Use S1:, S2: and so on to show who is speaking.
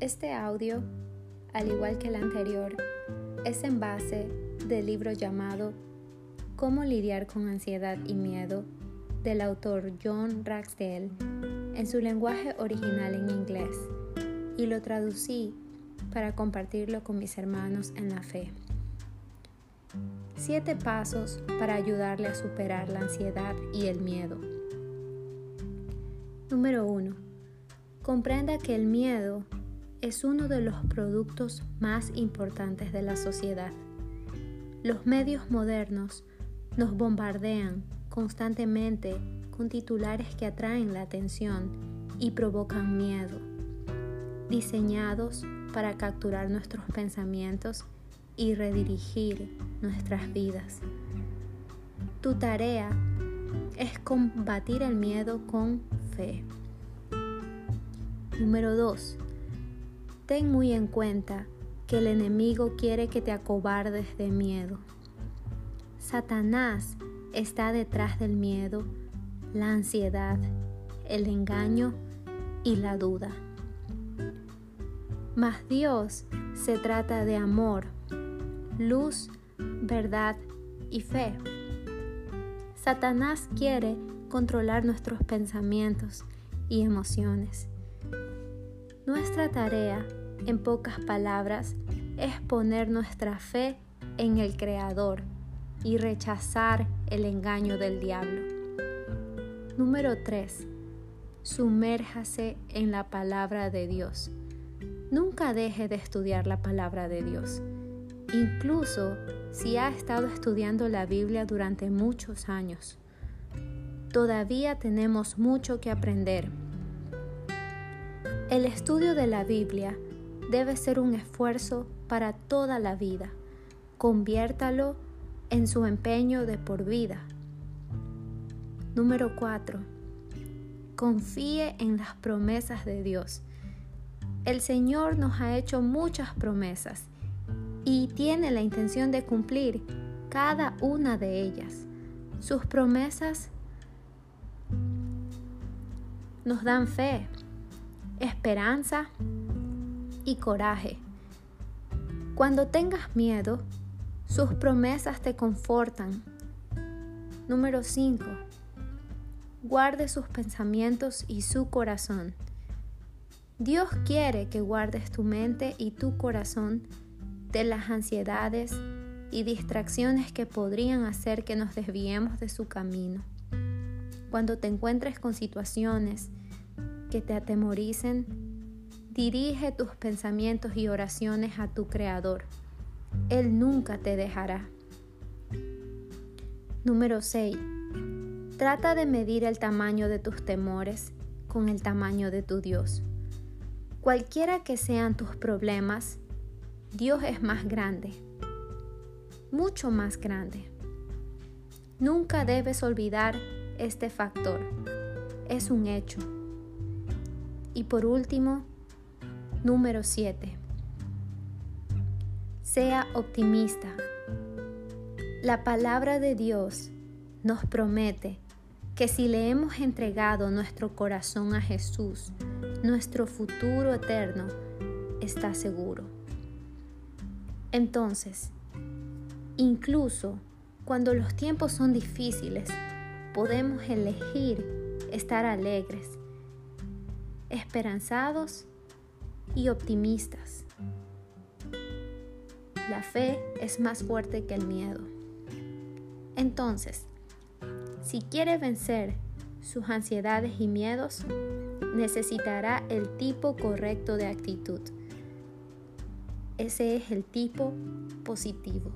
S1: Este audio, al igual que el anterior, es en base del libro llamado Cómo lidiar con ansiedad y miedo del autor John Ragsdale en su lenguaje original en inglés y lo traducí para compartirlo con mis hermanos en la fe. Siete pasos para ayudarle a superar la ansiedad y el miedo. Número 1. Comprenda que el miedo es uno de los productos más importantes de la sociedad. Los medios modernos nos bombardean constantemente con titulares que atraen la atención y provocan miedo, diseñados para capturar nuestros pensamientos y redirigir nuestras vidas. Tu tarea es combatir el miedo con fe. Número 2. Ten muy en cuenta que el enemigo quiere que te acobardes de miedo. Satanás está detrás del miedo, la ansiedad, el engaño y la duda. Mas Dios se trata de amor, luz, verdad y fe. Satanás quiere controlar nuestros pensamientos y emociones. Nuestra tarea, en pocas palabras, es poner nuestra fe en el Creador y rechazar el engaño del diablo. Número 3. Sumérjase en la palabra de Dios. Nunca deje de estudiar la palabra de Dios. Incluso si ha estado estudiando la Biblia durante muchos años. Todavía tenemos mucho que aprender. El estudio de la Biblia debe ser un esfuerzo para toda la vida. Conviértalo en su empeño de por vida. Número 4. Confíe en las promesas de Dios. El Señor nos ha hecho muchas promesas y tiene la intención de cumplir cada una de ellas. Sus promesas nos dan fe, esperanza y coraje. Cuando tengas miedo, sus promesas te confortan. Número 5. Guarde sus pensamientos y su corazón. Dios quiere que guardes tu mente y tu corazón de las ansiedades y distracciones que podrían hacer que nos desviemos de su camino. Cuando te encuentres con situaciones que te atemoricen, dirige tus pensamientos y oraciones a tu Creador. Él nunca te dejará. Número 6. Trata de medir el tamaño de tus temores con el tamaño de tu Dios. Cualquiera que sean tus problemas, Dios es más grande, mucho más grande. Nunca debes olvidar este factor. Es un hecho. Y por último, número 7. Sea optimista. La palabra de Dios nos promete que si le hemos entregado nuestro corazón a Jesús, nuestro futuro eterno está seguro. Entonces, incluso cuando los tiempos son difíciles, podemos elegir estar alegres, esperanzados y optimistas. La fe es más fuerte que el miedo. Entonces, si quiere vencer sus ansiedades y miedos, necesitará el tipo correcto de actitud ese es el tipo positivo.